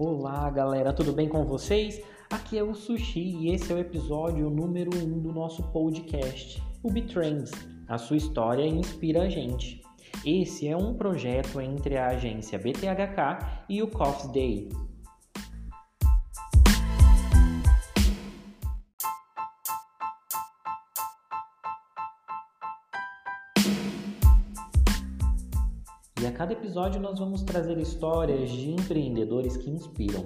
Olá galera, tudo bem com vocês? Aqui é o Sushi e esse é o episódio número 1 um do nosso podcast, o Bitrends. A sua história inspira a gente. Esse é um projeto entre a agência BTHK e o Coffee Day, cada episódio nós vamos trazer histórias de empreendedores que inspiram.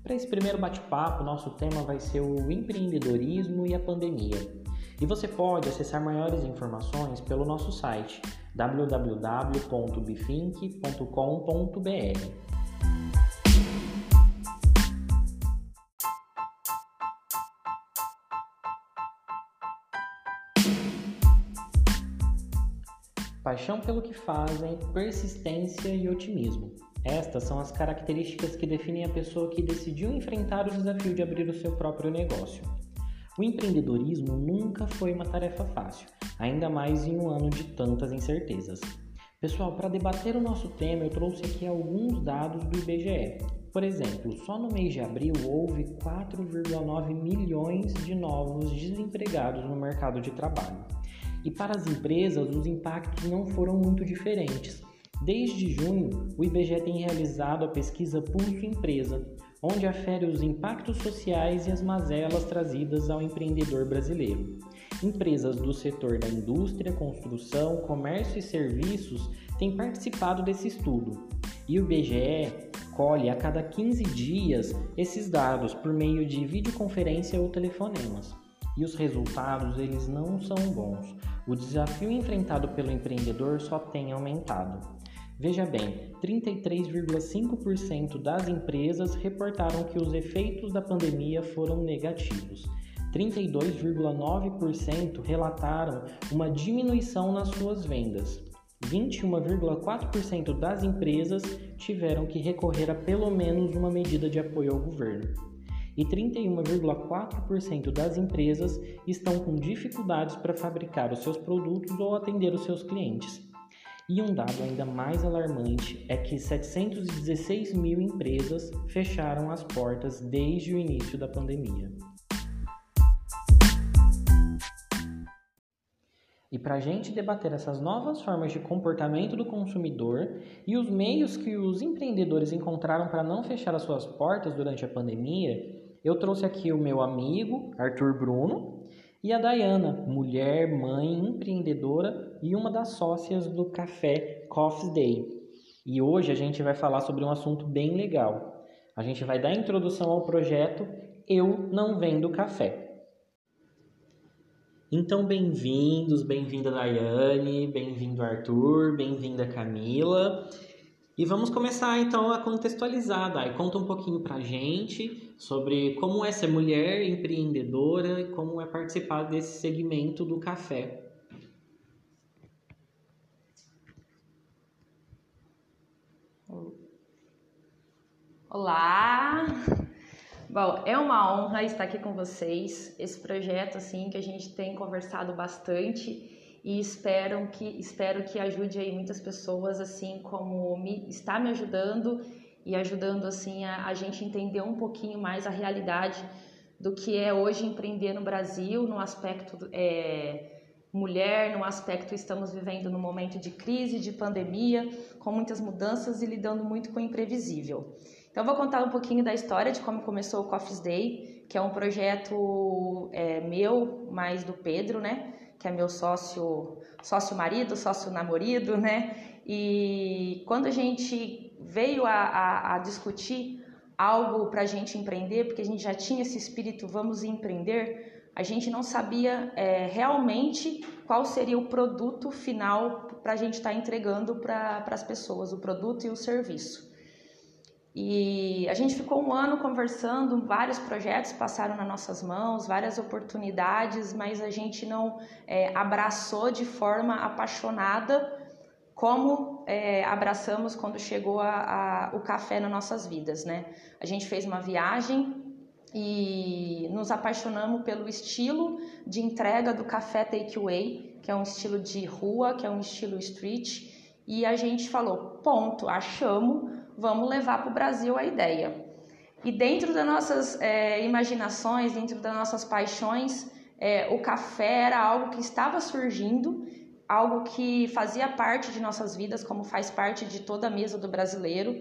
Para esse primeiro bate-papo, nosso tema vai ser o empreendedorismo e a pandemia. E você pode acessar maiores informações pelo nosso site www.bifink.com.br. Paixão pelo que fazem, persistência e otimismo. Estas são as características que definem a pessoa que decidiu enfrentar o desafio de abrir o seu próprio negócio. O empreendedorismo nunca foi uma tarefa fácil, ainda mais em um ano de tantas incertezas. Pessoal, para debater o nosso tema, eu trouxe aqui alguns dados do IBGE. Por exemplo, só no mês de abril houve 4,9 milhões de novos desempregados no mercado de trabalho. E para as empresas, os impactos não foram muito diferentes. Desde junho, o IBGE tem realizado a pesquisa Pulso Empresa, onde afere os impactos sociais e as mazelas trazidas ao empreendedor brasileiro. Empresas do setor da indústria, construção, comércio e serviços têm participado desse estudo. E o IBGE colhe a cada 15 dias esses dados por meio de videoconferência ou telefonemas e os resultados eles não são bons. O desafio enfrentado pelo empreendedor só tem aumentado. Veja bem, 33,5% das empresas reportaram que os efeitos da pandemia foram negativos. 32,9% relataram uma diminuição nas suas vendas. 21,4% das empresas tiveram que recorrer a pelo menos uma medida de apoio ao governo e 31,4% das empresas estão com dificuldades para fabricar os seus produtos ou atender os seus clientes. E um dado ainda mais alarmante é que 716 mil empresas fecharam as portas desde o início da pandemia. E para a gente debater essas novas formas de comportamento do consumidor e os meios que os empreendedores encontraram para não fechar as suas portas durante a pandemia, eu trouxe aqui o meu amigo Arthur Bruno e a Dayana, mulher, mãe, empreendedora e uma das sócias do Café Coffee Day. E hoje a gente vai falar sobre um assunto bem legal. A gente vai dar introdução ao projeto Eu Não Vendo Café. Então, bem-vindos, bem-vinda Daiane, bem-vindo Arthur, bem-vinda Camila. E vamos começar então a contextualizar, Dai. Conta um pouquinho pra gente sobre como é ser mulher empreendedora e como é participar desse segmento do café. Olá! Bom, é uma honra estar aqui com vocês. Esse projeto assim que a gente tem conversado bastante e espero que espero que ajude aí muitas pessoas assim como me está me ajudando e ajudando assim a, a gente entender um pouquinho mais a realidade do que é hoje empreender no Brasil no aspecto é, mulher, no aspecto estamos vivendo no momento de crise, de pandemia, com muitas mudanças e lidando muito com o imprevisível. Então vou contar um pouquinho da história de como começou o Coffee's Day, que é um projeto é, meu, mais do Pedro, né? Que é meu sócio, sócio marido, sócio namorado, né? E quando a gente veio a, a, a discutir algo para a gente empreender, porque a gente já tinha esse espírito, vamos empreender, a gente não sabia é, realmente qual seria o produto final para a gente estar tá entregando para as pessoas, o produto e o serviço. E a gente ficou um ano conversando, vários projetos passaram nas nossas mãos, várias oportunidades, mas a gente não é, abraçou de forma apaixonada como é, abraçamos quando chegou a, a, o café nas nossas vidas, né? A gente fez uma viagem e nos apaixonamos pelo estilo de entrega do café takeaway, que é um estilo de rua, que é um estilo street, e a gente falou, ponto, achamos vamos levar para o Brasil a ideia. E dentro das nossas é, imaginações, dentro das nossas paixões, é, o café era algo que estava surgindo, algo que fazia parte de nossas vidas, como faz parte de toda a mesa do brasileiro.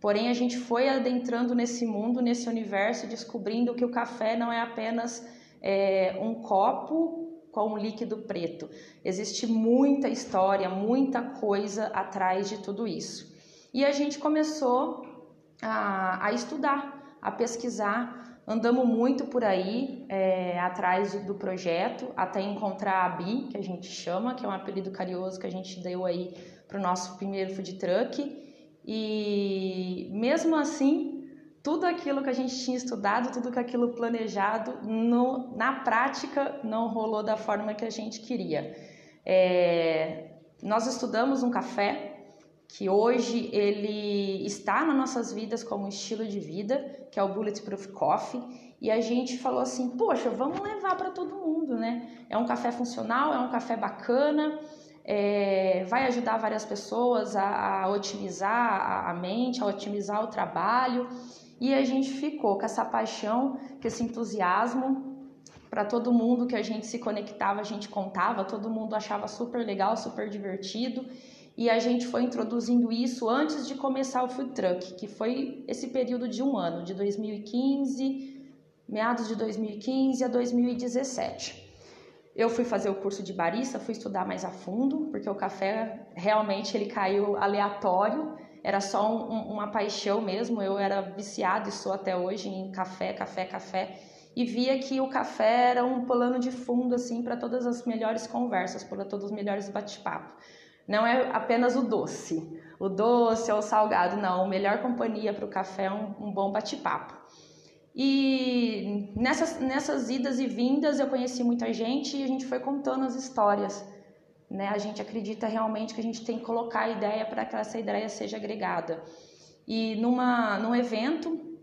Porém, a gente foi adentrando nesse mundo, nesse universo, descobrindo que o café não é apenas é, um copo com um líquido preto. Existe muita história, muita coisa atrás de tudo isso. E a gente começou a, a estudar, a pesquisar. Andamos muito por aí é, atrás do projeto, até encontrar a Bi, que a gente chama, que é um apelido carinhoso que a gente deu aí para o nosso primeiro food truck. E mesmo assim, tudo aquilo que a gente tinha estudado, tudo aquilo planejado, no, na prática não rolou da forma que a gente queria. É, nós estudamos um café que hoje ele está nas nossas vidas como estilo de vida, que é o Bulletproof Coffee, e a gente falou assim, poxa, vamos levar para todo mundo, né? É um café funcional, é um café bacana, é, vai ajudar várias pessoas a, a otimizar a, a mente, a otimizar o trabalho, e a gente ficou com essa paixão, com esse entusiasmo para todo mundo que a gente se conectava, a gente contava, todo mundo achava super legal, super divertido e a gente foi introduzindo isso antes de começar o food truck, que foi esse período de um ano, de 2015, meados de 2015 a 2017. Eu fui fazer o curso de barista, fui estudar mais a fundo, porque o café realmente ele caiu aleatório, era só um, uma paixão mesmo. Eu era viciada e sou até hoje em café, café, café, e via que o café era um plano de fundo assim para todas as melhores conversas, para todos os melhores bate-papo. Não é apenas o doce, o doce ou o salgado, não. A melhor companhia para o café é um, um bom bate-papo. E nessas, nessas idas e vindas eu conheci muita gente e a gente foi contando as histórias. Né? A gente acredita realmente que a gente tem que colocar a ideia para que essa ideia seja agregada. E numa, num evento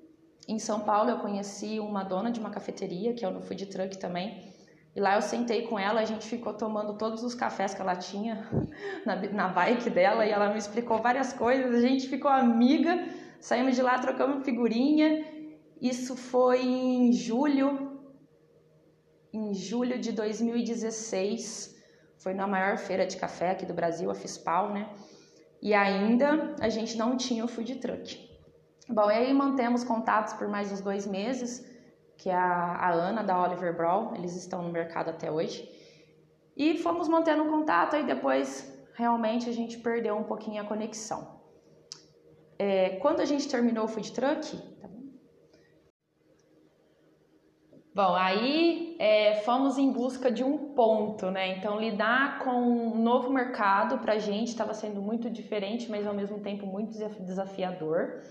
em São Paulo eu conheci uma dona de uma cafeteria, que é no Food Truck também, e lá eu sentei com ela, a gente ficou tomando todos os cafés que ela tinha na, na bike dela e ela me explicou várias coisas. A gente ficou amiga, saímos de lá, trocamos figurinha. Isso foi em julho, em julho de 2016. Foi na maior feira de café aqui do Brasil, a FISPAL, né? E ainda a gente não tinha o food truck. Bom, e aí mantemos contatos por mais uns dois meses que é a, a Ana da Oliver Brawl, eles estão no mercado até hoje. E fomos mantendo contato e depois realmente a gente perdeu um pouquinho a conexão. É, quando a gente terminou o food truck, tá bom? Bom, aí é, fomos em busca de um ponto, né? Então, lidar com um novo mercado para a gente estava sendo muito diferente, mas ao mesmo tempo muito desafiador.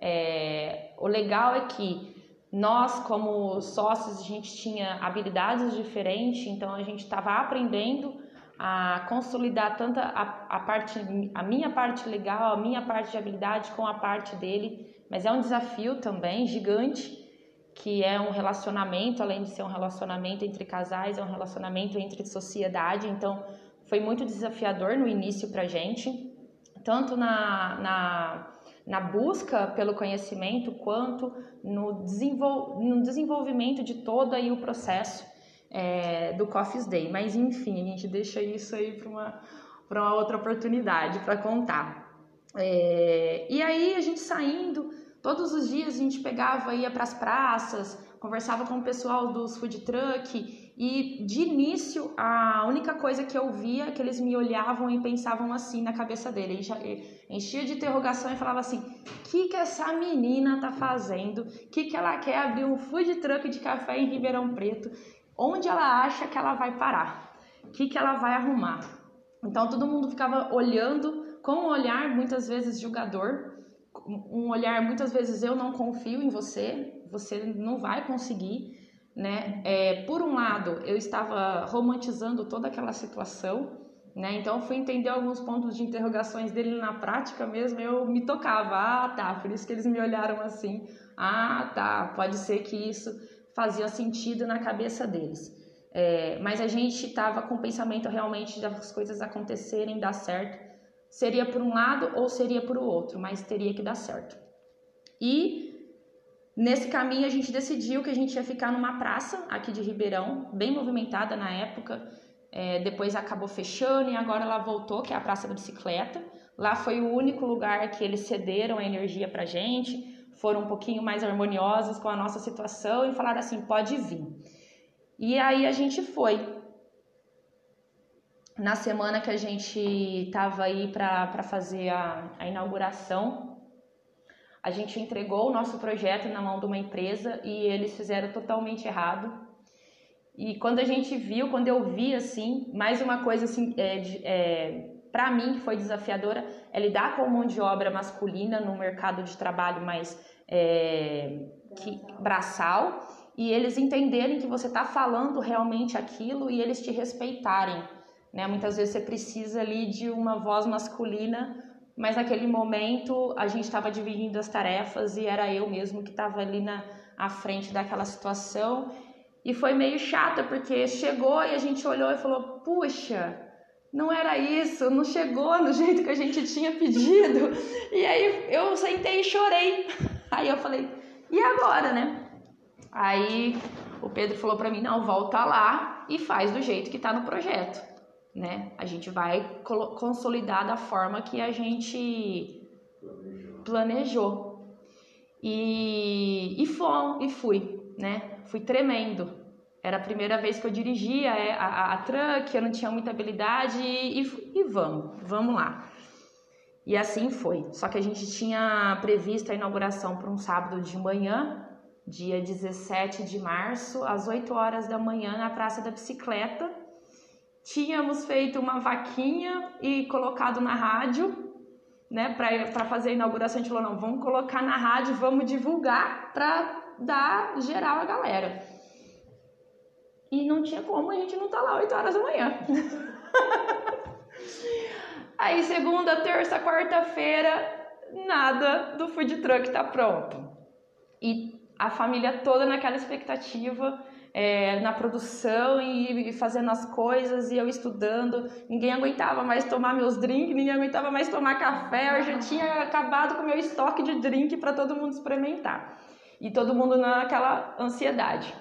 É, o legal é que nós, como sócios, a gente tinha habilidades diferentes, então a gente estava aprendendo a consolidar tanto a, a, parte, a minha parte legal, a minha parte de habilidade com a parte dele, mas é um desafio também gigante, que é um relacionamento, além de ser um relacionamento entre casais, é um relacionamento entre sociedade, então foi muito desafiador no início para gente, tanto na, na na busca pelo conhecimento quanto no, desenvol no desenvolvimento de todo aí o processo é, do Coffee's Day. Mas enfim, a gente deixa isso aí para uma, uma outra oportunidade para contar. É, e aí a gente saindo, todos os dias a gente pegava, ia para as praças, conversava com o pessoal dos food truck e de início, a única coisa que eu via é que eles me olhavam e pensavam assim na cabeça dele. Enchia de interrogação e falava assim: o que, que essa menina tá fazendo? O que, que ela quer abrir um food truck de café em Ribeirão Preto? Onde ela acha que ela vai parar? O que, que ela vai arrumar? Então todo mundo ficava olhando com um olhar muitas vezes julgador, um olhar muitas vezes eu não confio em você, você não vai conseguir né? É, por um lado, eu estava romantizando toda aquela situação, né? Então fui entender alguns pontos de interrogações dele na prática mesmo, eu me tocava, ah, tá, por isso que eles me olharam assim. Ah, tá, pode ser que isso fazia sentido na cabeça deles. É, mas a gente estava com o pensamento realmente das coisas acontecerem, dar certo. Seria por um lado ou seria por outro, mas teria que dar certo. E Nesse caminho, a gente decidiu que a gente ia ficar numa praça aqui de Ribeirão, bem movimentada na época. É, depois acabou fechando e agora ela voltou, que é a Praça da Bicicleta. Lá foi o único lugar que eles cederam a energia pra gente, foram um pouquinho mais harmoniosos com a nossa situação e falaram assim: pode vir. E aí a gente foi. Na semana que a gente estava aí para fazer a, a inauguração, a gente entregou o nosso projeto na mão de uma empresa e eles fizeram totalmente errado. E quando a gente viu, quando eu vi assim, mais uma coisa assim, é, é, para mim que foi desafiadora, é lidar com mão de obra masculina no mercado de trabalho mais é, que, braçal e eles entenderem que você está falando realmente aquilo e eles te respeitarem. Né? Muitas vezes você precisa ali de uma voz masculina mas naquele momento a gente estava dividindo as tarefas e era eu mesmo que estava ali na à frente daquela situação. E foi meio chata porque chegou e a gente olhou e falou puxa não era isso não chegou no jeito que a gente tinha pedido. E aí eu sentei e chorei. Aí eu falei e agora né? Aí o Pedro falou para mim não volta lá e faz do jeito que está no projeto né? A gente vai consolidar da forma que a gente planejou. E, e, foi, e fui, né? Fui tremendo. Era a primeira vez que eu dirigia é, a, a, a truck, eu não tinha muita habilidade e, e vamos, vamos lá. E assim foi. Só que a gente tinha previsto a inauguração para um sábado de manhã, dia 17 de março, às 8 horas da manhã, na Praça da Bicicleta tínhamos feito uma vaquinha e colocado na rádio, né, para fazer a inauguração, a gente falou, não, vamos colocar na rádio, vamos divulgar para dar geral a galera. E não tinha como a gente não tá lá 8 horas da manhã. Aí segunda, terça, quarta-feira, nada do food truck tá pronto. E a família toda naquela expectativa é, na produção e, e, fazendo as coisas e eu estudando. Ninguém aguentava mais tomar meus drinks, ninguém aguentava mais tomar café. Eu já tinha acabado com o meu estoque de drink para todo mundo experimentar. E todo mundo naquela ansiedade.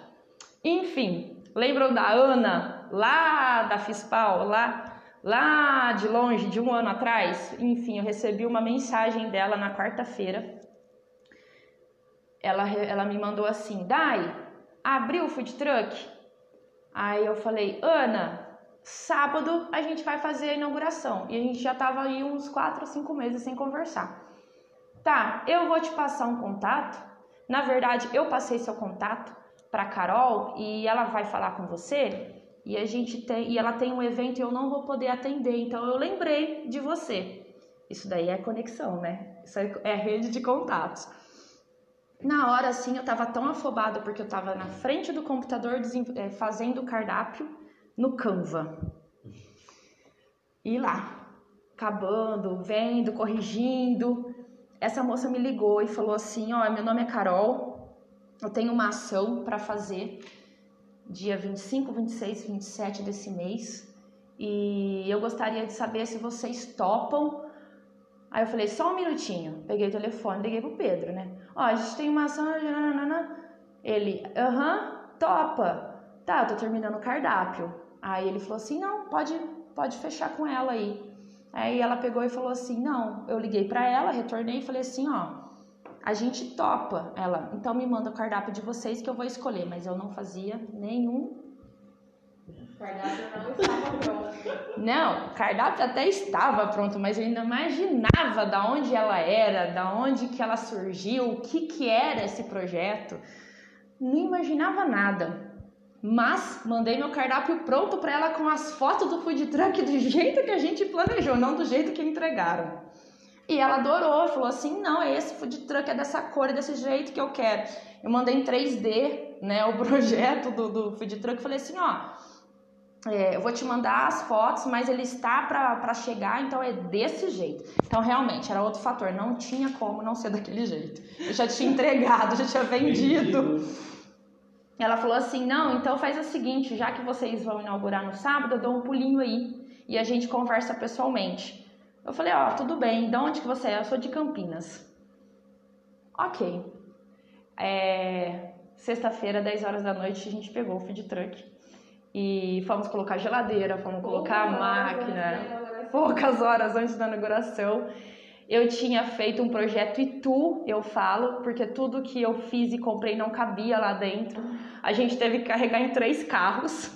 Enfim, lembram da Ana, lá da Fispal, lá, lá de longe, de um ano atrás? Enfim, eu recebi uma mensagem dela na quarta-feira. Ela, ela me mandou assim: Dai, abriu o food truck? Aí eu falei, Ana, sábado a gente vai fazer a inauguração. E a gente já tava aí uns 4 ou 5 meses sem conversar. Tá, eu vou te passar um contato. Na verdade, eu passei seu contato para Carol e ela vai falar com você. E a gente tem, e ela tem um evento e eu não vou poder atender, então eu lembrei de você. Isso daí é conexão, né? Isso é rede de contatos. Na hora, assim, eu tava tão afobada porque eu tava na frente do computador é, fazendo o cardápio no Canva. E lá, acabando, vendo, corrigindo. Essa moça me ligou e falou assim: Ó, meu nome é Carol, eu tenho uma ação para fazer dia 25, 26, 27 desse mês e eu gostaria de saber se vocês topam Aí eu falei, só um minutinho. Peguei o telefone, liguei pro Pedro, né? Ó, a gente tem uma ação. Ele, aham, topa. Tá, eu tô terminando o cardápio. Aí ele falou assim: não, pode, pode fechar com ela aí. Aí ela pegou e falou assim: não. Eu liguei para ela, retornei e falei assim: ó, a gente topa. Ela, então me manda o cardápio de vocês que eu vou escolher. Mas eu não fazia nenhum cardápio não estava pronto. Não, o cardápio até estava pronto, mas eu ainda imaginava da onde ela era, da onde que ela surgiu, o que que era esse projeto. Não imaginava nada. Mas mandei meu cardápio pronto para ela com as fotos do food truck do jeito que a gente planejou, não do jeito que entregaram. E ela adorou, falou assim: "Não, esse food truck é dessa cor, é desse jeito que eu quero". Eu mandei em 3D, né, o projeto do, do food truck, falei assim, ó, é, eu vou te mandar as fotos, mas ele está para chegar, então é desse jeito. Então, realmente, era outro fator. Não tinha como não ser daquele jeito. Eu já tinha entregado, já tinha vendido. Ela falou assim: não, então faz o seguinte, já que vocês vão inaugurar no sábado, eu dou um pulinho aí e a gente conversa pessoalmente. Eu falei: ó, oh, tudo bem, de onde que você é? Eu sou de Campinas. Ok. É, Sexta-feira, 10 horas da noite, a gente pegou o feed truck e fomos colocar geladeira, fomos colocar a máquina. Poucas horas antes da inauguração. Eu tinha feito um projeto Itu, eu falo, porque tudo que eu fiz e comprei não cabia lá dentro. A gente teve que carregar em três carros.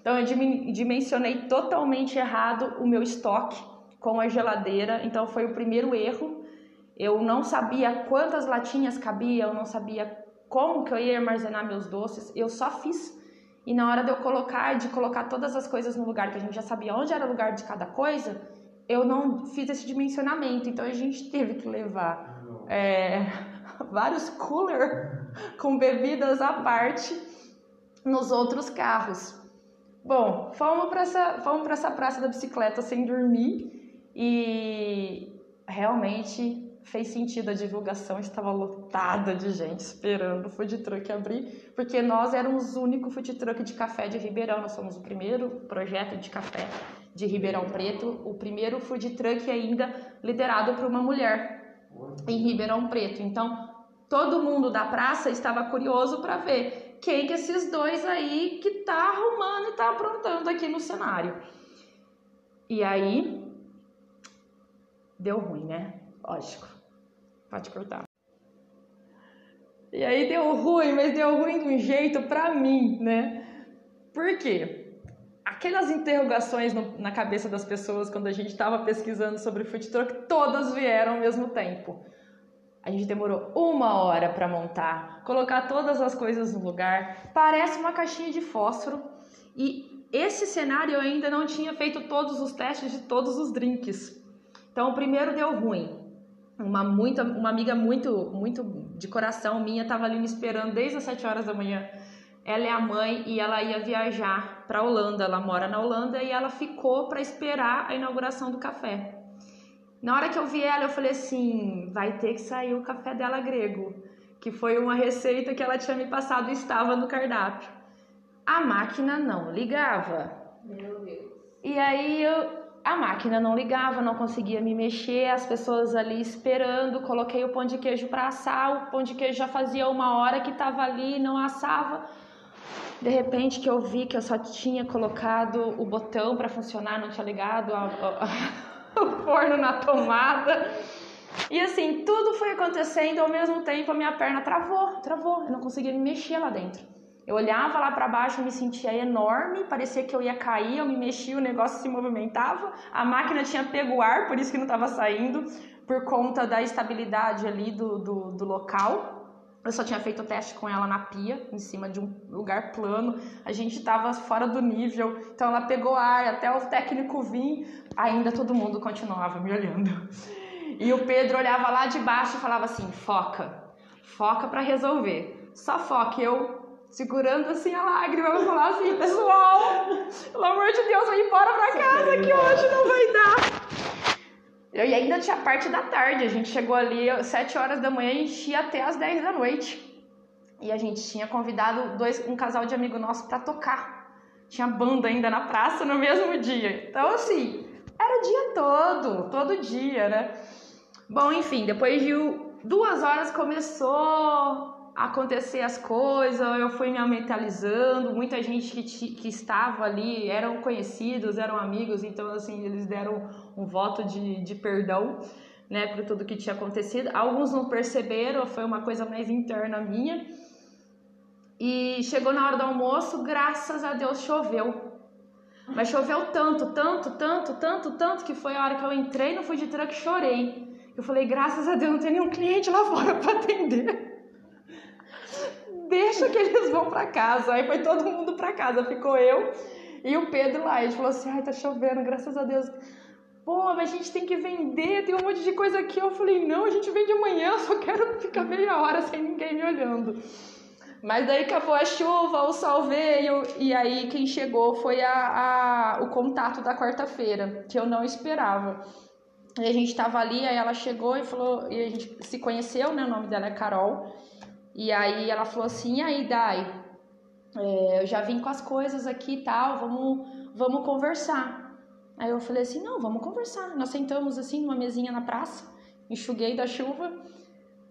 Então eu dimensionei totalmente errado o meu estoque com a geladeira. Então foi o primeiro erro. Eu não sabia quantas latinhas cabia, eu não sabia como que eu ia armazenar meus doces. Eu só fiz. E na hora de eu colocar, de colocar todas as coisas no lugar que a gente já sabia onde era o lugar de cada coisa, eu não fiz esse dimensionamento, então a gente teve que levar é, vários cooler com bebidas à parte nos outros carros. Bom, fomos para essa, fomos para essa praça da bicicleta sem dormir e realmente fez sentido a divulgação, estava lotada de gente esperando o food truck abrir, porque nós éramos o único food truck de café de Ribeirão, nós somos o primeiro projeto de café de Ribeirão Preto, o primeiro food truck ainda liderado por uma mulher em Ribeirão Preto. Então, todo mundo da praça estava curioso para ver quem que esses dois aí que tá arrumando e tá aprontando aqui no cenário. E aí deu ruim, né? Lógico. Pode cortar. E aí deu ruim, mas deu ruim de um jeito pra mim, né? Por quê? aquelas interrogações no, na cabeça das pessoas quando a gente estava pesquisando sobre o food truck, todas vieram ao mesmo tempo. A gente demorou uma hora para montar, colocar todas as coisas no lugar. Parece uma caixinha de fósforo. E esse cenário eu ainda não tinha feito todos os testes de todos os drinks. Então o primeiro deu ruim. Uma, muita, uma amiga muito, muito de coração minha estava ali me esperando desde as 7 horas da manhã ela é a mãe e ela ia viajar para a Holanda. Ela mora na Holanda e ela ficou para esperar a inauguração do café. Na hora que eu vi ela, eu falei assim: vai ter que sair o café dela grego, que foi uma receita que ela tinha me passado e estava no cardápio. A máquina não ligava. Meu Deus. E aí eu, a máquina não ligava, não conseguia me mexer, as pessoas ali esperando. Coloquei o pão de queijo para assar, o pão de queijo já fazia uma hora que estava ali, não assava. De repente que eu vi que eu só tinha colocado o botão para funcionar, não tinha ligado a, a, o forno na tomada. E assim, tudo foi acontecendo ao mesmo tempo, a minha perna travou, travou, eu não conseguia me mexer lá dentro. Eu olhava lá para baixo, me sentia enorme, parecia que eu ia cair, eu me mexia, o negócio se movimentava, a máquina tinha pego ar, por isso que não estava saindo, por conta da estabilidade ali do, do, do local. Eu só tinha feito o teste com ela na pia, em cima de um lugar plano. A gente estava fora do nível, então ela pegou ar até o técnico vir. Ainda todo mundo continuava me olhando. E o Pedro olhava lá de baixo e falava assim: foca, foca para resolver. Só foca. Eu segurando assim a lágrima, eu falar assim: pessoal, pelo amor de Deus, vai embora pra casa que hoje não vai dar. E ainda tinha parte da tarde, a gente chegou ali às 7 horas da manhã e enchia até às 10 da noite. E a gente tinha convidado dois, um casal de amigo nosso para tocar. Tinha banda ainda na praça no mesmo dia. Então, assim, era o dia todo, todo dia, né? Bom, enfim, depois de duas horas começou acontecer as coisas, eu fui me mentalizando, muita gente que, que estava ali eram conhecidos, eram amigos, então assim, eles deram um voto de, de perdão, né, por tudo que tinha acontecido. Alguns não perceberam, foi uma coisa mais interna minha. E chegou na hora do almoço, graças a Deus choveu. Mas choveu tanto, tanto, tanto, tanto, tanto que foi a hora que eu entrei no food truck e chorei. Eu falei, graças a Deus, não tem nenhum cliente lá fora para atender deixa que eles vão para casa. Aí foi todo mundo para casa, ficou eu e o Pedro lá. Gente falou assim: ai, tá chovendo, graças a Deus. Pô, mas a gente tem que vender, tem um monte de coisa aqui. Eu falei: não, a gente vende amanhã, eu só quero ficar meia hora sem ninguém me olhando. Mas daí acabou a chuva, o sol veio, e aí quem chegou foi a, a o contato da quarta-feira, que eu não esperava. E a gente tava ali, aí ela chegou e falou, e a gente se conheceu, né? O nome dela é Carol. E aí ela falou assim, e aí, Dai, é, eu já vim com as coisas aqui e tal, vamos, vamos conversar. Aí eu falei assim, não, vamos conversar. Nós sentamos assim numa mesinha na praça, enxuguei da chuva.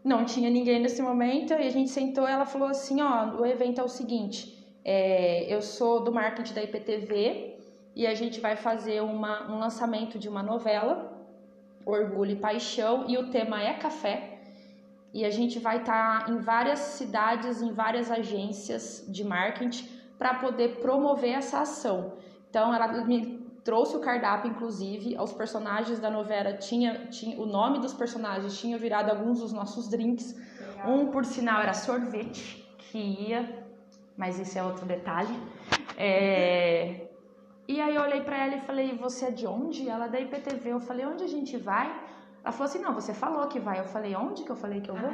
não tinha ninguém nesse momento e a gente sentou. Ela falou assim: ó, o evento é o seguinte. É, eu sou do marketing da IPTV e a gente vai fazer uma, um lançamento de uma novela, Orgulho e Paixão, e o tema é café. E a gente vai estar tá em várias cidades, em várias agências de marketing para poder promover essa ação. Então, ela me trouxe o cardápio, inclusive, os personagens da novela tinha, tinha o nome dos personagens tinha virado alguns dos nossos drinks. Legal. Um, por sinal, era sorvete que ia, mas esse é outro detalhe. É... E aí eu olhei para ela e falei: "Você é de onde?" Ela é da IPTV. Eu falei: "Onde a gente vai?" Ela falou assim: "Não, você falou que vai." Eu falei: "Onde que eu falei que eu vou?"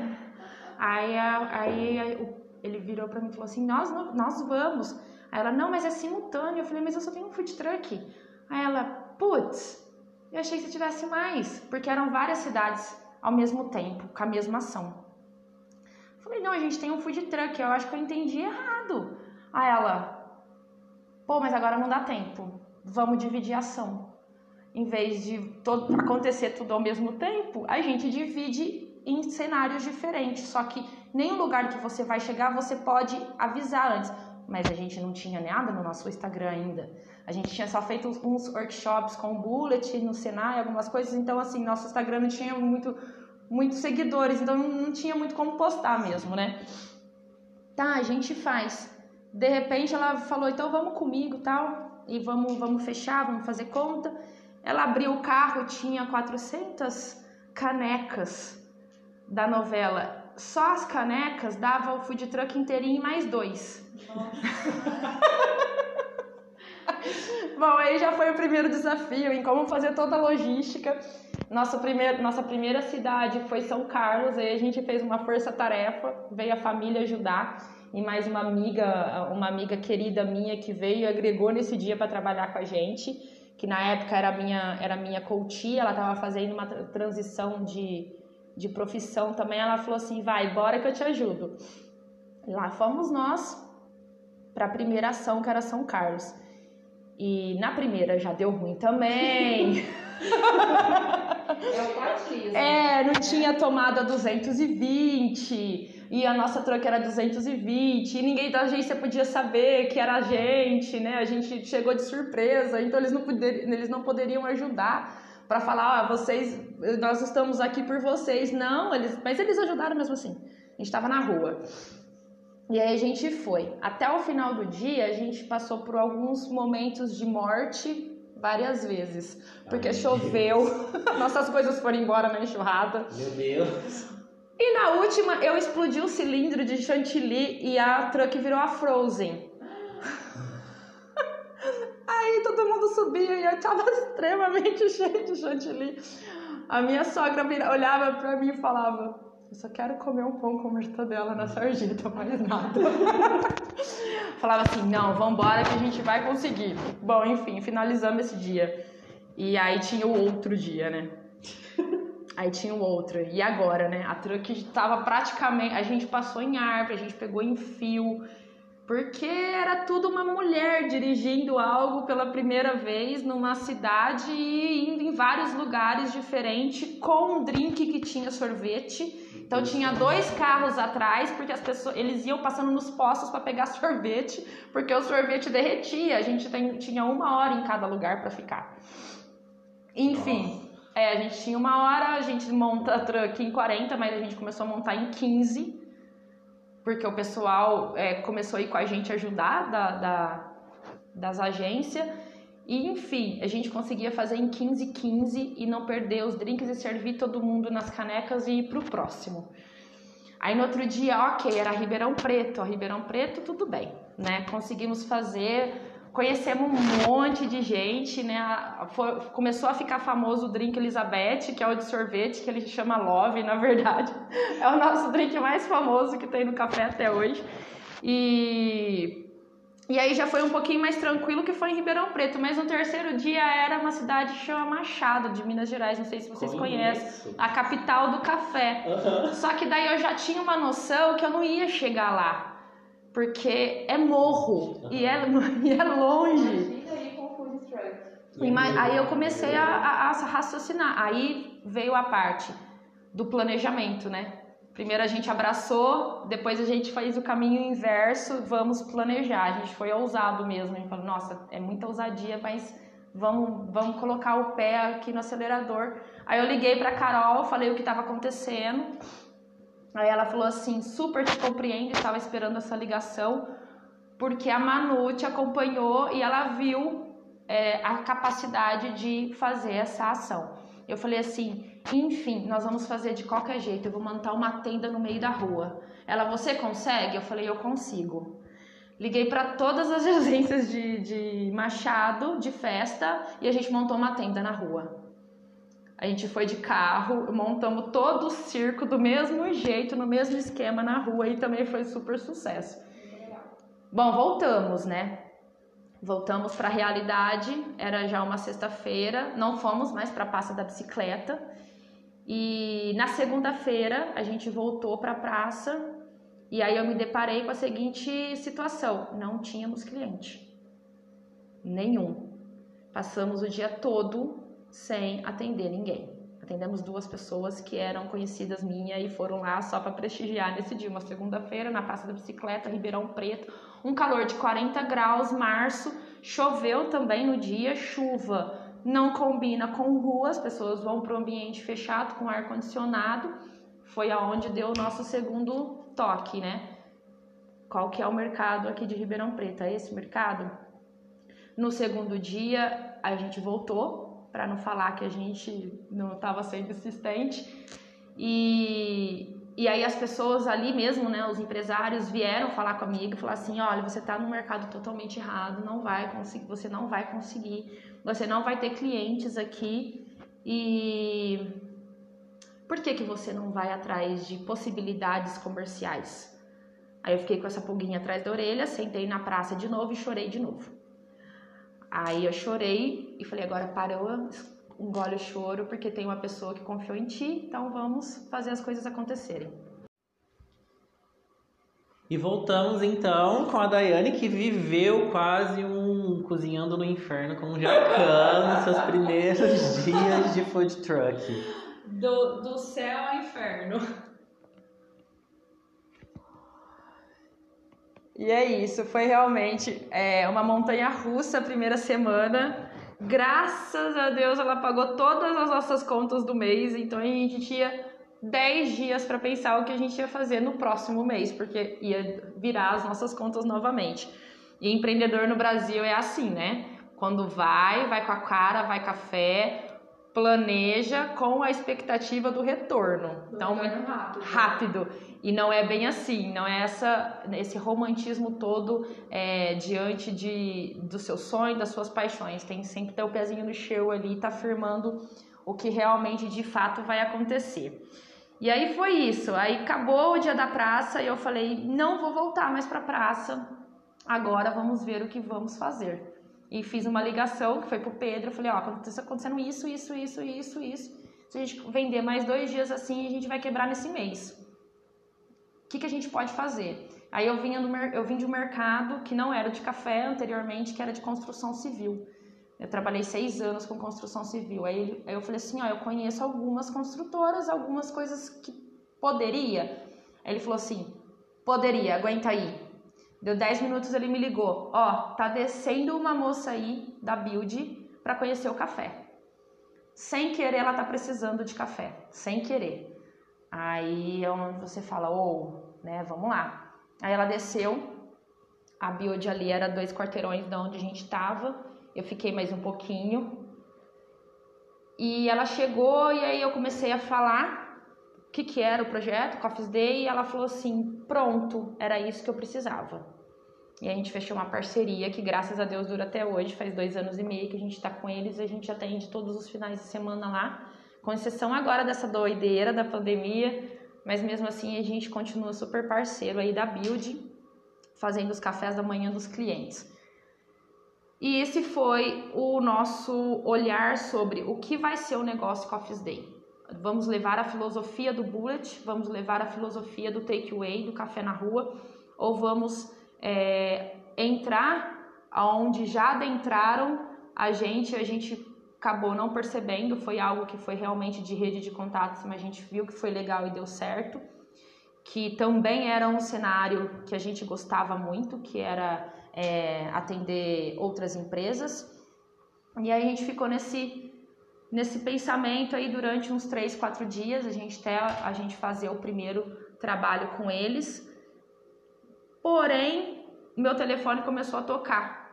Aí, aí ele virou para mim e falou assim: "Nós nós vamos." Aí ela: "Não, mas é simultâneo." Eu falei: "Mas eu só tenho um food truck." Aí ela: "Putz, eu achei que você tivesse mais, porque eram várias cidades ao mesmo tempo, com a mesma ação." Eu falei: "Não, a gente tem um food truck." Eu acho que eu entendi errado. Aí ela: "Pô, mas agora não dá tempo. Vamos dividir a ação." Em vez de todo, acontecer tudo ao mesmo tempo, a gente divide em cenários diferentes. Só que nenhum lugar que você vai chegar você pode avisar antes. Mas a gente não tinha nada no nosso Instagram ainda. A gente tinha só feito uns workshops com bullet no Senai, algumas coisas. Então, assim, nosso Instagram não tinha muito, muitos seguidores. Então, não tinha muito como postar mesmo, né? Tá, a gente faz. De repente, ela falou, então vamos comigo tal. E vamos, vamos fechar, vamos fazer conta. Ela abriu o carro, tinha 400 canecas da novela. Só as canecas dava o food truck inteirinho mais dois. Bom, aí já foi o primeiro desafio em como fazer toda a logística. Nossa primeira, nossa primeira cidade foi São Carlos, aí a gente fez uma força-tarefa, veio a família ajudar e mais uma amiga, uma amiga querida minha que veio e agregou nesse dia para trabalhar com a gente, que na época era minha, era minha coach, ela estava fazendo uma transição de de profissão também, ela falou assim: vai, bora que eu te ajudo. Lá fomos nós para a primeira ação, que era São Carlos. E na primeira já deu ruim também. É, é, não tinha tomada 220 e a nossa troca era 220 e ninguém da agência podia saber que era a gente, né? A gente chegou de surpresa, então eles não, poder, eles não poderiam ajudar para falar, ah, vocês, nós estamos aqui por vocês. Não, eles, mas eles ajudaram mesmo assim. A gente estava na rua. E aí a gente foi. Até o final do dia, a gente passou por alguns momentos de morte várias vezes. Porque Ai, choveu, nossas coisas foram embora na enxurrada. Meu Deus. E na última, eu explodi o cilindro de chantilly e a truck virou a Frozen. Aí todo mundo subia e eu tava extremamente cheio de chantilly. A minha sogra olhava pra mim e falava: Eu só quero comer um pão com mortadela na sarjeta, mais nada. falava assim: Não, vambora que a gente vai conseguir. Bom, enfim, finalizamos esse dia. E aí tinha o outro dia, né? Aí tinha o outro. E agora, né? A truck tava praticamente. A gente passou em árvore, a gente pegou em fio porque era tudo uma mulher dirigindo algo pela primeira vez numa cidade e indo em vários lugares diferentes com um drink que tinha sorvete. Então tinha dois carros atrás porque as pessoas eles iam passando nos postos para pegar sorvete porque o sorvete derretia. A gente tem, tinha uma hora em cada lugar para ficar. Enfim, é, a gente tinha uma hora, a gente monta a truck em 40, mas a gente começou a montar em 15 porque o pessoal é, começou a ir com a gente ajudar da, da, das agências. E enfim, a gente conseguia fazer em 15 15 e não perder os drinks e servir todo mundo nas canecas e ir pro próximo. Aí no outro dia, ok, era Ribeirão Preto. A Ribeirão Preto, tudo bem, né? Conseguimos fazer Conhecemos um monte de gente, né? Foi, começou a ficar famoso o drink Elizabeth, que é o de sorvete, que ele chama Love, na verdade. É o nosso drink mais famoso que tem no café até hoje. E e aí já foi um pouquinho mais tranquilo que foi em Ribeirão Preto, mas no terceiro dia era uma cidade que chama Machado, de Minas Gerais, não sei se vocês Conheço. conhecem, a capital do café. Uhum. Só que daí eu já tinha uma noção que eu não ia chegar lá porque é morro e é, e é longe. Aí eu comecei a, a, a, raciocinar. Aí veio a parte do planejamento, né? Primeiro a gente abraçou, depois a gente fez o caminho inverso, vamos planejar. A gente foi ousado mesmo. A gente falou, nossa, é muita ousadia, mas vamos, vamos colocar o pé aqui no acelerador. Aí eu liguei para Carol, falei o que estava acontecendo. Aí ela falou assim, super te compreendo, estava esperando essa ligação, porque a Manu te acompanhou e ela viu é, a capacidade de fazer essa ação. Eu falei assim, enfim, nós vamos fazer de qualquer jeito, eu vou montar uma tenda no meio da rua. Ela, você consegue? Eu falei, eu consigo. Liguei para todas as agências de, de Machado, de festa, e a gente montou uma tenda na rua. A gente foi de carro, montamos todo o circo do mesmo jeito, no mesmo esquema na rua e também foi super sucesso. Bom, voltamos, né? Voltamos para a realidade, era já uma sexta-feira, não fomos mais para a Praça da Bicicleta. E na segunda-feira a gente voltou para a praça e aí eu me deparei com a seguinte situação: não tínhamos cliente. Nenhum. Passamos o dia todo sem atender ninguém. Atendemos duas pessoas que eram conhecidas minha e foram lá só para prestigiar nesse dia, uma segunda-feira, na Praça da Bicicleta, Ribeirão Preto, um calor de 40 graus, março, choveu também no dia, chuva não combina com rua, as pessoas vão para o ambiente fechado com ar condicionado. Foi aonde deu o nosso segundo toque, né? Qual que é o mercado aqui de Ribeirão Preto? É esse mercado? No segundo dia, a gente voltou para não falar que a gente não estava sendo insistente. E, e aí as pessoas ali mesmo, né, os empresários vieram falar comigo e falar assim, olha, você está no mercado totalmente errado, não vai conseguir, você não vai conseguir, você não vai ter clientes aqui e por que que você não vai atrás de possibilidades comerciais? Aí eu fiquei com essa pulguinha atrás da orelha, sentei na praça de novo e chorei de novo. Aí eu chorei e falei, agora parou, engole o choro, porque tem uma pessoa que confiou em ti, então vamos fazer as coisas acontecerem. E voltamos então com a Daiane que viveu quase um cozinhando no inferno com um jacan nos seus primeiros dias de food truck. Do, do céu ao inferno. E é isso, foi realmente é, uma montanha russa a primeira semana. Graças a Deus ela pagou todas as nossas contas do mês, então a gente tinha 10 dias para pensar o que a gente ia fazer no próximo mês, porque ia virar as nossas contas novamente. E empreendedor no Brasil é assim, né? Quando vai, vai com a cara, vai café, planeja com a expectativa do retorno. Então, muito rápido. rápido. E não é bem assim, não é essa, esse romantismo todo é, diante de, do seu sonho, das suas paixões. Tem sempre ter o pezinho no chão ali, tá firmando o que realmente de fato vai acontecer. E aí foi isso. Aí acabou o dia da praça e eu falei: não vou voltar mais para praça. Agora vamos ver o que vamos fazer. E fiz uma ligação que foi pro Pedro. Eu falei: ó, está acontecendo isso, isso, isso, isso, isso. Se a gente vender mais dois dias assim, a gente vai quebrar nesse mês que, que a gente pode fazer? Aí eu, vinha do, eu vim de um mercado que não era de café anteriormente, que era de construção civil. Eu trabalhei seis anos com construção civil. Aí, aí eu falei assim, ó, eu conheço algumas construtoras, algumas coisas que poderia. Aí ele falou assim, poderia, aguenta aí. Deu dez minutos, ele me ligou, ó, tá descendo uma moça aí da Build para conhecer o café. Sem querer, ela tá precisando de café, sem querer. Aí é onde você fala, ou, oh, né, vamos lá. Aí ela desceu, a Biode ali era dois quarteirões de onde a gente estava, eu fiquei mais um pouquinho. E ela chegou e aí eu comecei a falar o que, que era o projeto, Coffee Day, e ela falou assim, pronto, era isso que eu precisava. E a gente fechou uma parceria que, graças a Deus, dura até hoje, faz dois anos e meio que a gente está com eles, a gente atende todos os finais de semana lá com exceção agora dessa doideira da pandemia, mas mesmo assim a gente continua super parceiro aí da Build, fazendo os cafés da manhã dos clientes. E esse foi o nosso olhar sobre o que vai ser o negócio Coffee Day. Vamos levar a filosofia do bullet, vamos levar a filosofia do takeaway, do café na rua, ou vamos é, entrar aonde já adentraram a gente, a gente acabou não percebendo, foi algo que foi realmente de rede de contatos, mas a gente viu que foi legal e deu certo. que também era um cenário que a gente gostava muito, que era é, atender outras empresas. E aí a gente ficou nesse, nesse pensamento aí durante uns três, quatro dias, a gente até a gente fazer o primeiro trabalho com eles. Porém, meu telefone começou a tocar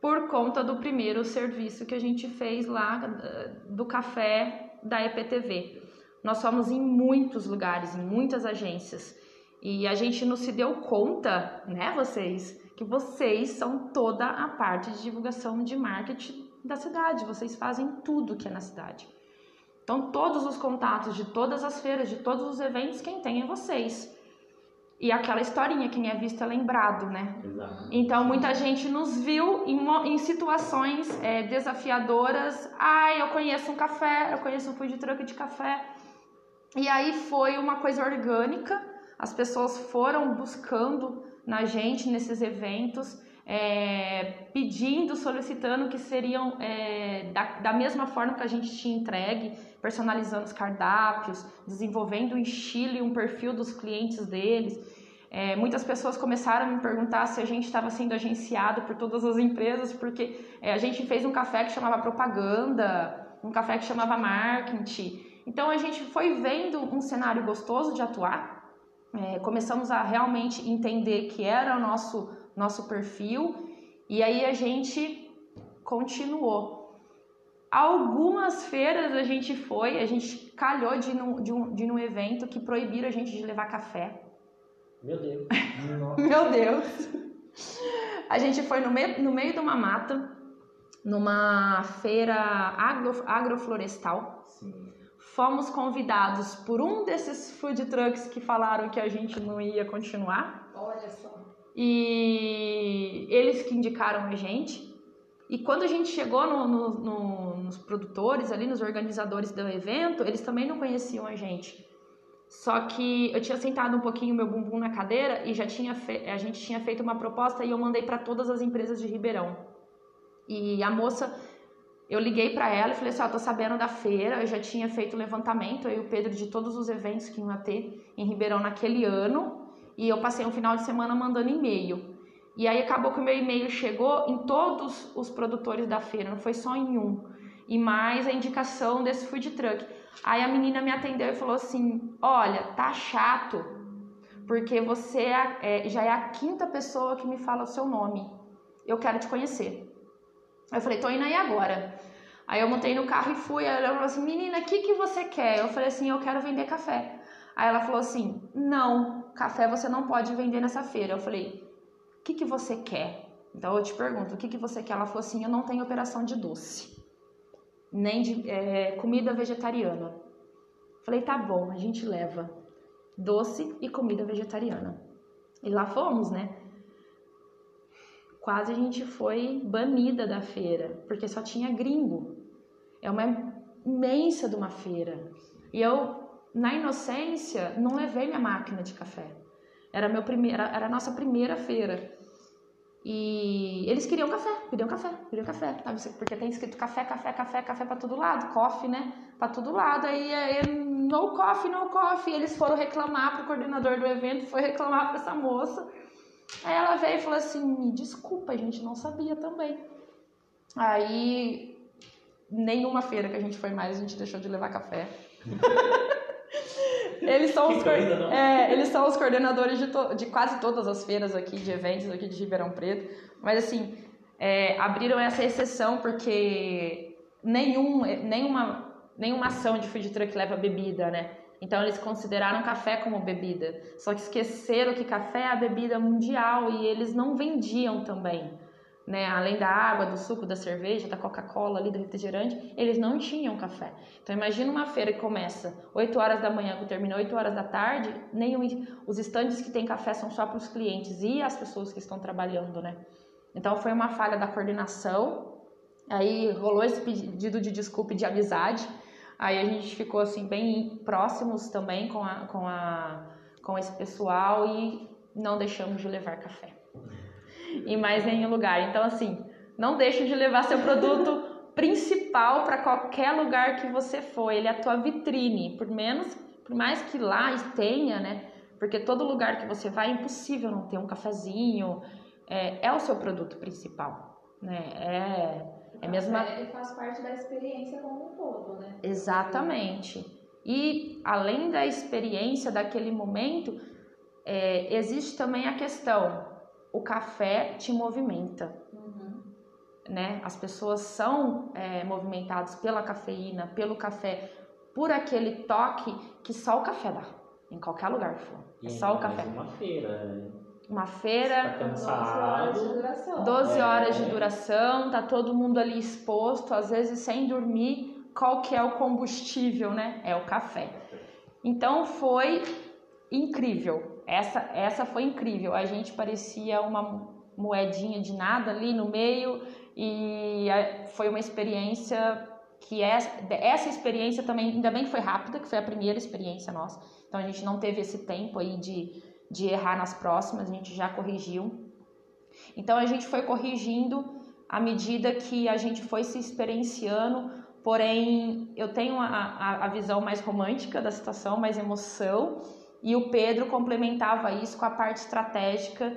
por conta do primeiro serviço que a gente fez lá eh, do café da EPTV. Nós fomos em muitos lugares, em muitas agências, e a gente não se deu conta, né, vocês, que vocês são toda a parte de divulgação de marketing da cidade, vocês fazem tudo que é na cidade. Então, todos os contatos de todas as feiras, de todos os eventos, quem tem é vocês. E aquela historinha, quem é visto é lembrado, né? Exato. Então, muita gente nos viu em, em situações é, desafiadoras. Ah, eu conheço um café, eu conheço um food truck de café. E aí foi uma coisa orgânica, as pessoas foram buscando na gente nesses eventos, é, pedindo, solicitando que seriam é, da, da mesma forma que a gente tinha entregue, personalizando os cardápios, desenvolvendo um estilo e um perfil dos clientes deles. É, muitas pessoas começaram a me perguntar se a gente estava sendo agenciado por todas as empresas, porque é, a gente fez um café que chamava propaganda, um café que chamava marketing. Então a gente foi vendo um cenário gostoso de atuar, é, começamos a realmente entender que era o nosso, nosso perfil, e aí a gente continuou. Algumas feiras a gente foi, a gente calhou de ir num, de um, de num evento que proibiram a gente de levar café. Meu Deus. Meu Deus. A gente foi no meio, no meio de uma mata, numa feira agro, agroflorestal. Sim. Fomos convidados por um desses food trucks que falaram que a gente não ia continuar. Olha só. E eles que indicaram a gente. E quando a gente chegou no, no, no, nos produtores ali, nos organizadores do evento, eles também não conheciam a gente. Só que eu tinha sentado um pouquinho meu bumbum na cadeira e já tinha a gente tinha feito uma proposta e eu mandei para todas as empresas de Ribeirão. E a moça, eu liguei para ela e falei assim: "Ó, tô sabendo da feira, eu já tinha feito o levantamento aí o Pedro de todos os eventos que ia ter em Ribeirão naquele ano, e eu passei um final de semana mandando e-mail. E aí acabou que o meu e-mail chegou em todos os produtores da feira, não foi só em um. E mais a indicação desse food truck. Aí a menina me atendeu e falou assim: Olha, tá chato, porque você é, é, já é a quinta pessoa que me fala o seu nome. Eu quero te conhecer. Eu falei: Tô indo aí agora. Aí eu montei no carro e fui. Ela falou assim: Menina, o que, que você quer? Eu falei assim: Eu quero vender café. Aí ela falou assim: Não, café você não pode vender nessa feira. Eu falei: que, que você quer? Então eu te pergunto, o que, que você quer? Ela falou assim, eu não tenho operação de doce, nem de é, comida vegetariana. Falei, tá bom, a gente leva doce e comida vegetariana. E lá fomos, né? Quase a gente foi banida da feira, porque só tinha gringo. É uma imensa de uma feira. E eu, na inocência, não levei minha máquina de café. Era, meu primeiro, era a nossa primeira feira. E eles queriam café, pediam café, pediam café, Porque tem escrito café, café, café, café para todo lado, coffee, né? Para todo lado. Aí, aí no coffee, no coffee. Eles foram reclamar pro coordenador do evento, foi reclamar para essa moça. Aí ela veio e falou assim: "Me desculpa, a gente não sabia também". Aí nenhuma feira que a gente foi mais, a gente deixou de levar café. Eles são, os, coisa, é, eles são os coordenadores de, to, de quase todas as feiras aqui, de eventos aqui de Ribeirão Preto. Mas assim, é, abriram essa exceção porque nenhum, nenhuma, nenhuma ação de food truck leva bebida, né? Então eles consideraram café como bebida. Só que esqueceram que café é a bebida mundial e eles não vendiam também né, além da água, do suco, da cerveja, da Coca-Cola ali, do refrigerante, eles não tinham café. Então imagina uma feira que começa 8 horas da manhã, que termina 8 horas da tarde, nenhum, os estandes que tem café são só para os clientes e as pessoas que estão trabalhando, né? Então foi uma falha da coordenação, aí rolou esse pedido de desculpa e de amizade, aí a gente ficou assim bem próximos também com, a, com, a, com esse pessoal e não deixamos de levar café em mais nenhum lugar. Então, assim, não deixe de levar seu produto principal para qualquer lugar que você for. Ele é a tua vitrine, por menos, por mais que lá tenha, né? Porque todo lugar que você vai é impossível não ter um cafezinho, é, é o seu produto principal, né? É, é mesmo. Ele faz parte da experiência como um todo, né? Exatamente. E além da experiência daquele momento, é, existe também a questão: o café te movimenta. Uhum. Né? As pessoas são é, movimentadas pela cafeína, pelo café, por aquele toque que só o café dá, em qualquer lugar que for. É só o café. Uma feira. né? Uma feira. Tá 12 horas de duração. 12 É. horas de duração, tá todo mundo ali exposto, às vezes sem dormir. Qual que é o combustível, né? É o café. Então foi incrível. Essa essa foi incrível. A gente parecia uma moedinha de nada ali no meio e é, foi uma experiência que essa, essa experiência também ainda bem que foi rápida, que foi a primeira experiência nossa. Então a gente não teve esse tempo aí de de errar nas próximas, a gente já corrigiu. Então a gente foi corrigindo à medida que a gente foi se experienciando, porém eu tenho a, a, a visão mais romântica da situação, mais emoção, e o Pedro complementava isso com a parte estratégica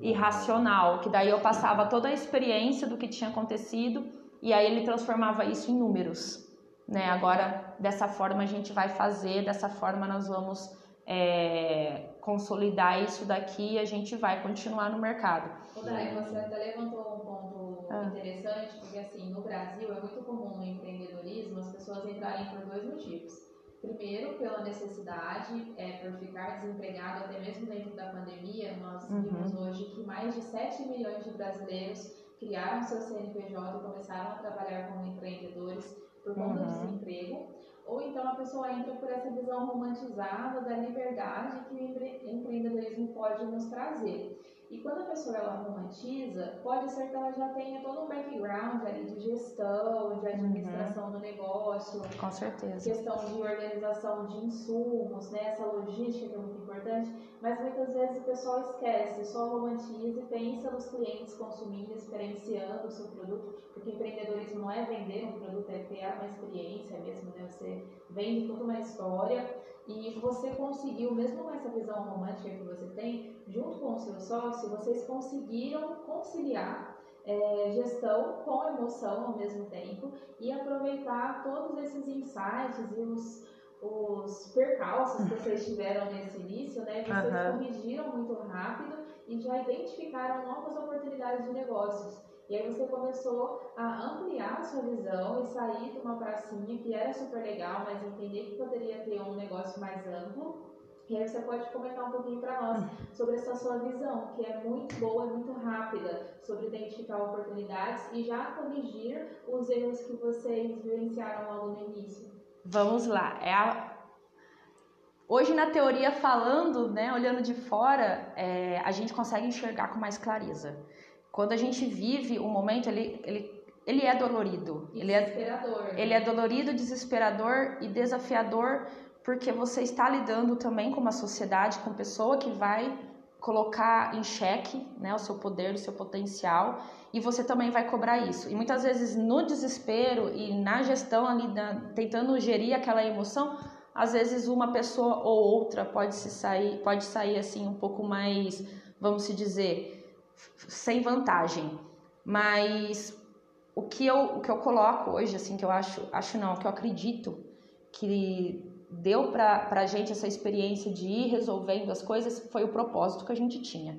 e racional, que daí eu passava toda a experiência do que tinha acontecido e aí ele transformava isso em números. Né? Agora, dessa forma a gente vai fazer, dessa forma nós vamos é, consolidar isso daqui e a gente vai continuar no mercado. Ô, Dai, você até levantou um ponto Ah. interessante, porque assim, no Brasil é muito comum no empreendedorismo as pessoas entrarem por dois motivos. Primeiro, pela necessidade, é, por ficar desempregado até mesmo dentro da pandemia, nós Uhum. vimos hoje que mais de 7 milhões de brasileiros criaram seu CNPJ e começaram a trabalhar como empreendedores por conta do Uhum. desemprego. Ou então a pessoa entra por essa visão romantizada da liberdade que o empre- empreendedorismo pode nos trazer. E quando a pessoa ela romantiza, pode ser que ela já tenha todo um background ali de gestão, de administração do negócio, Com certeza. questão de organização de insumos, né? essa logística que é muito importante, mas muitas vezes o pessoal esquece, só romantiza e pensa nos clientes consumindo, experienciando o seu produto, porque empreendedorismo não é vender um produto, é criar uma experiência mesmo, né? Você vende toda uma história e você conseguiu, mesmo com essa visão romântica que você tem, junto com o seu sócio, vocês conseguiram conciliar é, gestão com emoção ao mesmo tempo e aproveitar todos esses insights e os, os percalços que vocês tiveram nesse início, né? Vocês Aham. corrigiram muito rápido e já identificaram novas oportunidades de negócios. E aí você começou a ampliar a sua visão e sair de uma pracinha que era super legal, mas entender que poderia ter um negócio mais amplo. E aí você pode comentar um pouquinho para nós sobre essa sua visão, que é muito boa e muito rápida, sobre identificar oportunidades e já corrigir os erros que vocês vivenciaram logo no início. Vamos lá. É a... Hoje, na teoria, falando, né, olhando de fora, é, a gente consegue enxergar com mais clareza. Quando a gente vive o momento, ele, ele, ele é dolorido. Ele é, Desesperador. ele é dolorido, desesperador e desafiador, porque você está lidando também com uma sociedade, com pessoa que vai colocar em xeque né, o seu poder, o seu potencial, e você também vai cobrar isso. E muitas vezes no desespero e na gestão ali, da, tentando gerir aquela emoção, às vezes uma pessoa ou outra pode se sair, pode sair assim um pouco mais, vamos se dizer, sem vantagem. Mas o que eu, o que eu coloco hoje, assim, que eu acho, acho não, que eu acredito que deu pra, pra gente essa experiência de ir resolvendo as coisas foi o propósito que a gente tinha.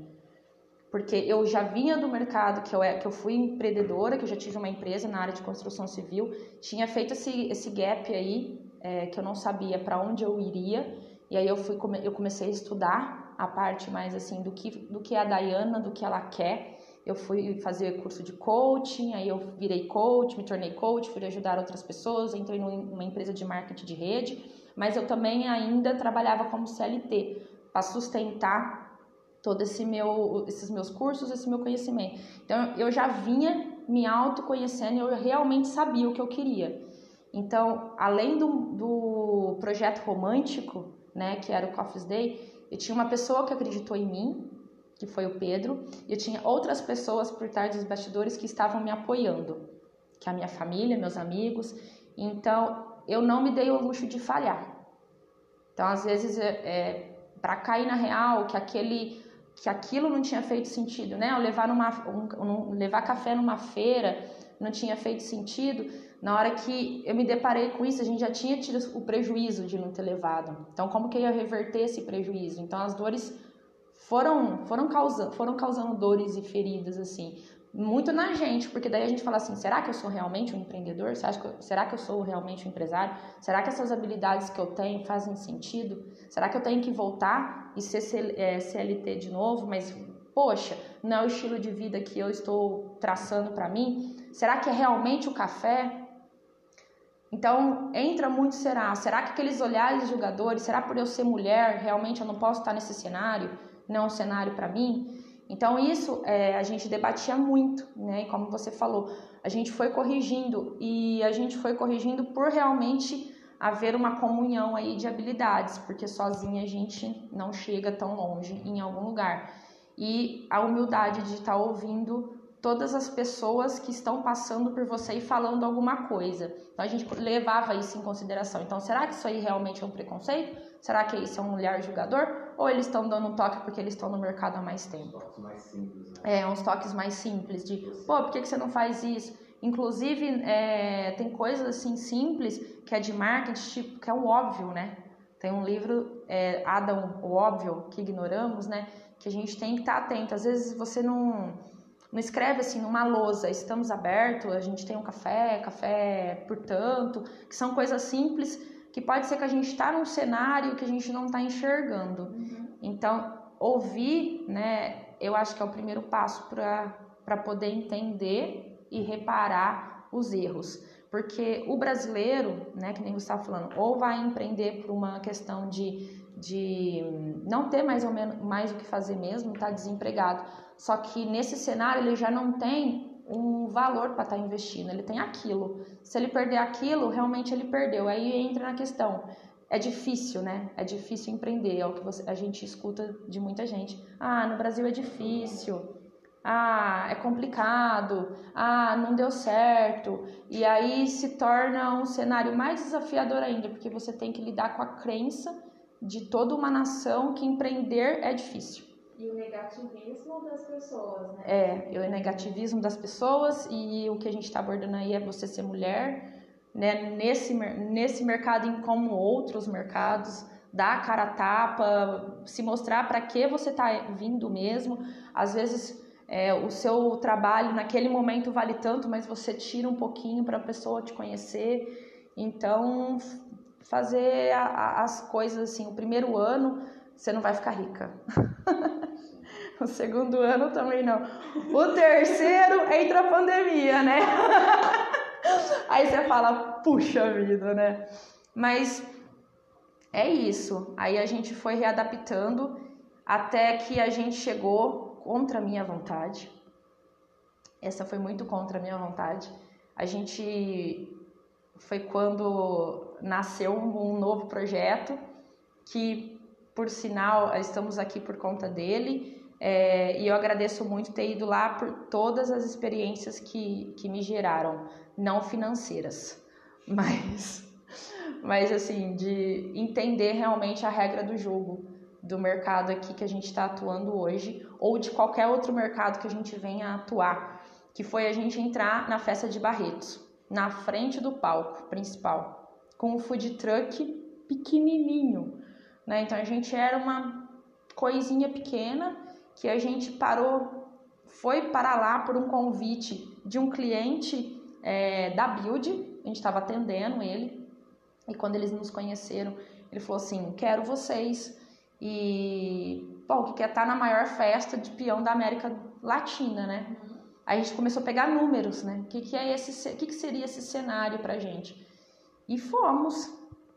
Porque eu já vinha do mercado, que eu, é, que eu fui empreendedora, que eu já tive uma empresa na área de construção civil, tinha feito esse, esse gap aí, é, que eu não sabia para onde eu iria, e aí eu, fui, eu comecei a estudar a parte mais assim do que, do que é a Dayana, do que ela quer. Eu fui fazer curso de coaching, aí eu virei coach, me tornei coach, fui ajudar outras pessoas, entrei numa empresa de marketing de rede, mas eu também ainda trabalhava como CLT para sustentar todo esse meu, esses meus cursos, esse meu conhecimento. Então eu já vinha me autoconhecendo, eu realmente sabia o que eu queria. Então, além do, do projeto romântico, né, que era o Coffee's Day, eu tinha uma pessoa que acreditou em mim, que foi o Pedro, e eu tinha outras pessoas por trás dos bastidores que estavam me apoiando, que é a minha família, meus amigos. Então, eu não me dei o luxo de falhar. Então, às vezes, é, para cair na real que aquele que aquilo não tinha feito sentido, né? Levar numa um, um, levar café numa feira não tinha feito sentido. Na hora que eu me deparei com isso, a gente já tinha tido o prejuízo de não ter levado. Então, como que eu ia reverter esse prejuízo? Então, as dores foram foram causando foram causando dores e feridas assim muito na gente, porque daí a gente fala assim: será que eu sou realmente um empreendedor? será que eu sou realmente um empresário? Será que essas habilidades que eu tenho fazem sentido? Será que eu tenho que voltar e ser CLT é, de novo? Mas, poxa, não é o estilo de vida que eu estou traçando para mim? Será que é realmente o café? Então, entra muito será. Será que aqueles olhares julgadores, será por eu ser mulher, realmente eu não posso estar nesse cenário? Não é um cenário para mim? Então, isso é, a gente debatia muito, né? E como você falou, a gente foi corrigindo e a gente foi corrigindo por realmente haver uma comunhão aí de habilidades, porque sozinha a gente não chega tão longe em algum lugar. E a humildade de estar ouvindo todas as pessoas que estão passando por você e falando alguma coisa. Então a gente levava isso em consideração. Então, será que isso aí realmente é um preconceito? Será que isso é um olhar julgador? Ou eles estão dando um toque porque eles estão no mercado há mais tempo? Toques mais simples, né? É, uns toques mais simples de, pô, por que, que você não faz isso? Inclusive, é, tem coisas assim simples que é de marketing, tipo, que é o óbvio, né? Tem um livro, é, Adam, o óbvio, que ignoramos, né? Que a gente tem que estar atento. Às vezes você não não escreve assim numa lousa, estamos abertos, a gente tem um café, café portanto, que são coisas simples que pode ser que a gente está num cenário que a gente não está enxergando. Uhum. Então, ouvir, né, eu acho que é o primeiro passo para poder entender e reparar os erros. Porque o brasileiro, né, que nem você estava falando, ou vai empreender por uma questão de, de não ter mais ou menos mais o que fazer mesmo, está desempregado só que nesse cenário ele já não tem um valor para estar tá investindo, ele tem aquilo. Se ele perder aquilo, realmente ele perdeu. Aí entra na questão. É difícil, né? É difícil empreender, é o que você, a gente escuta de muita gente. Ah, no Brasil é difícil. Ah, é complicado. Ah, não deu certo. E aí se torna um cenário mais desafiador ainda, porque você tem que lidar com a crença de toda uma nação que empreender é difícil. E o negativismo das pessoas, né? É, o negativismo das pessoas e o que a gente está abordando aí é você ser mulher, né? Nesse, nesse mercado em como outros mercados, dar a cara a tapa, se mostrar para que você está vindo mesmo. Às vezes é, o seu trabalho naquele momento vale tanto, mas você tira um pouquinho para a pessoa te conhecer. Então, fazer a, a, as coisas assim, o primeiro ano você não vai ficar rica. o segundo ano também não. O terceiro entra a pandemia, né? Aí você fala, puxa vida, né? Mas é isso. Aí a gente foi readaptando até que a gente chegou contra a minha vontade. Essa foi muito contra a minha vontade. A gente foi quando nasceu um novo projeto que por sinal, estamos aqui por conta dele. É, e eu agradeço muito ter ido lá por todas as experiências que, que me geraram, não financeiras, mas, mas assim, de entender realmente a regra do jogo do mercado aqui que a gente está atuando hoje, ou de qualquer outro mercado que a gente venha atuar, que foi a gente entrar na festa de Barretos, na frente do palco principal, com um food truck pequenininho, né? Então a gente era uma coisinha pequena que a gente parou, foi para lá por um convite de um cliente é, da Build, a gente estava atendendo ele, e quando eles nos conheceram, ele falou assim: Quero vocês. E, pô, que quer estar tá na maior festa de peão da América Latina, né? Aí a gente começou a pegar números, né? O que, que, é esse, que, que seria esse cenário pra gente? E fomos,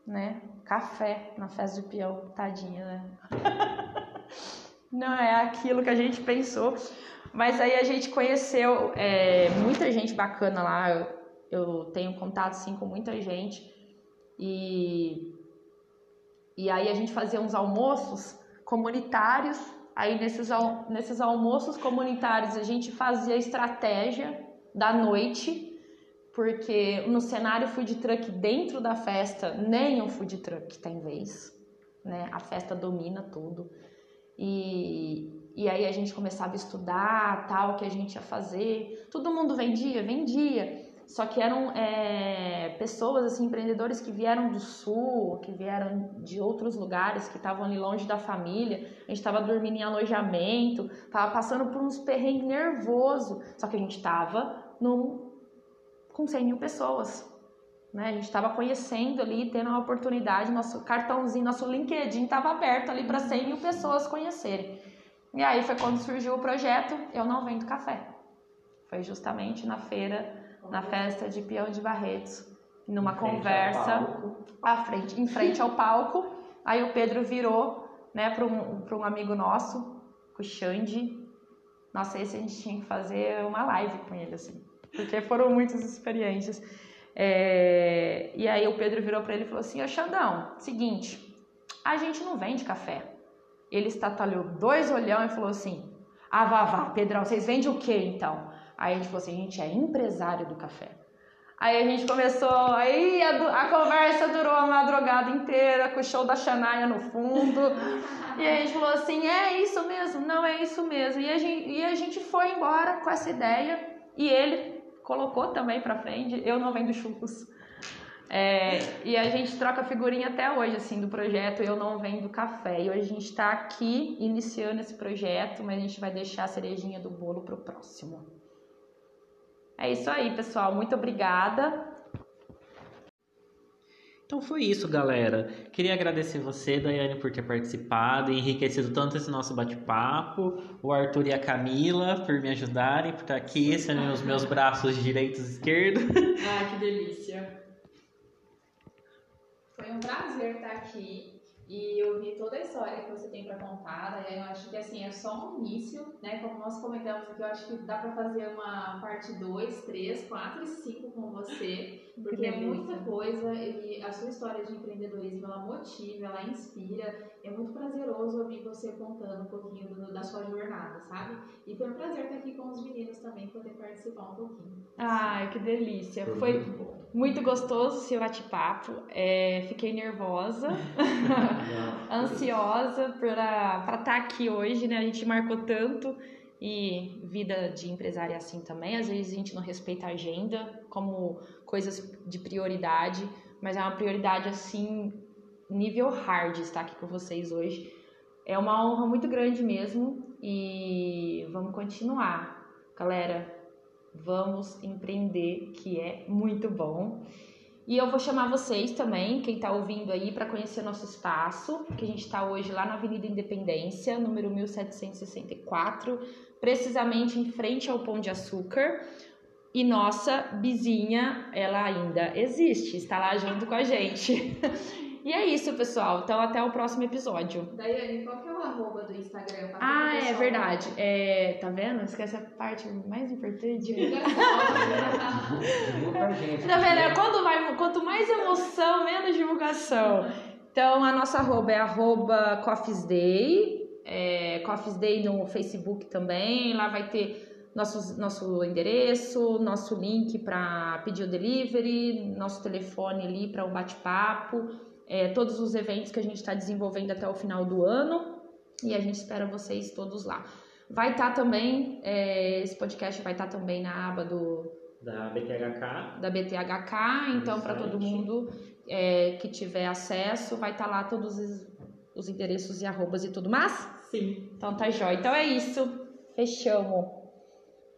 né? Café na festa de peão, tadinha, né? Não é aquilo que a gente pensou. Mas aí a gente conheceu é, muita gente bacana lá. Eu, eu tenho contato sim com muita gente. E, e aí a gente fazia uns almoços comunitários. Aí nesses, nesses almoços comunitários a gente fazia estratégia da noite porque no cenário food truck dentro da festa, nem um food truck tem vez. né? A festa domina tudo. E, e aí a gente começava a estudar tal, o que a gente ia fazer. Todo mundo vendia, vendia. Só que eram é, pessoas, assim, empreendedores que vieram do sul, que vieram de outros lugares, que estavam ali longe da família. A gente estava dormindo em alojamento, estava passando por uns perrengues nervoso. Só que a gente estava com 100 mil pessoas. Né? A gente estava conhecendo ali, tendo a oportunidade, nosso cartãozinho, nosso LinkedIn estava aberto ali para 100 mil pessoas conhecerem. E aí foi quando surgiu o projeto Eu Não Vendo Café. Foi justamente na feira na festa de Peão de Barretos, numa conversa à frente, em frente ao palco. Aí o Pedro virou, né, para um, um amigo nosso, o Xande. Nossa, esse a gente tinha que fazer uma live com ele, assim, porque foram muitas experiências. É... E aí o Pedro virou para ele e falou assim: Ô Xandão, seguinte, a gente não vende café. Ele estatalhou dois olhão e falou assim: Ah, vá, vá, Pedrão, vocês vendem o quê então? Aí a gente falou assim, a gente é empresário do café. Aí a gente começou, aí a, a, conversa durou a madrugada inteira, com o show da Xanaia no fundo. E a gente falou assim, é isso mesmo, não é isso mesmo. E a gente, e a gente foi embora com essa ideia e ele colocou também pra frente, eu não vendo churros. É, e a gente troca figurinha até hoje, assim, do projeto Eu Não Vendo Café. E hoje a gente está aqui iniciando esse projeto, mas a gente vai deixar a cerejinha do bolo pro próximo. É isso aí, pessoal. Muito obrigada. Então foi isso, galera. Queria agradecer você, Daiane, por ter participado e enriquecido tanto esse nosso bate-papo. O Arthur e a Camila por me ajudarem, por estar aqui, sendo os meus braços direitos e esquerdos. Ai, que delícia. Foi um prazer estar aqui e eu vi toda a história que você tem para contar. Né? Eu acho que assim é só um início, né? Como nós comentamos aqui, eu acho que dá para fazer uma parte 2, 3, 4 e 5 com você, porque é muita coisa e a sua história de empreendedorismo ela motiva, ela inspira. É muito prazeroso ouvir você contando um pouquinho do, da sua jornada, sabe? E foi um prazer estar aqui com os meninos também, poder participar um pouquinho. Ai, que delícia! Foi muito gostoso seu bate-papo. É, fiquei nervosa. ansiosa para estar tá aqui hoje, né? A gente marcou tanto e vida de empresária é assim também. Às vezes a gente não respeita a agenda como coisas de prioridade, mas é uma prioridade assim, nível hard estar aqui com vocês hoje. É uma honra muito grande mesmo e vamos continuar. Galera, vamos empreender, que é muito bom. E eu vou chamar vocês também, quem está ouvindo aí, para conhecer nosso espaço, que a gente está hoje lá na Avenida Independência, número 1764, precisamente em frente ao Pão de Açúcar. E nossa vizinha, ela ainda existe, está lá junto com a gente. E é isso, pessoal. Então, até o próximo episódio. Daiane, qual que é o arroba do Instagram? Ah, é verdade. É, tá vendo? Esquece a parte mais importante. tá vendo? Quando vai, quanto mais emoção, menos divulgação. Então, a nossa arroba é arroba Coffees Day. É, Coffees Day no Facebook também. Lá vai ter nosso, nosso endereço, nosso link para pedir o delivery, nosso telefone ali para o bate-papo é, todos os eventos que a gente está desenvolvendo até o final do ano e a gente espera vocês todos lá. Vai estar tá também, é, esse podcast vai estar tá também na aba do da BTHK. Da BTHK, então para todo mundo é, que tiver acesso, vai estar tá lá todos os, os endereços e arrobas e tudo mais? Sim. Então tá jóia. Então é isso. Fechamos.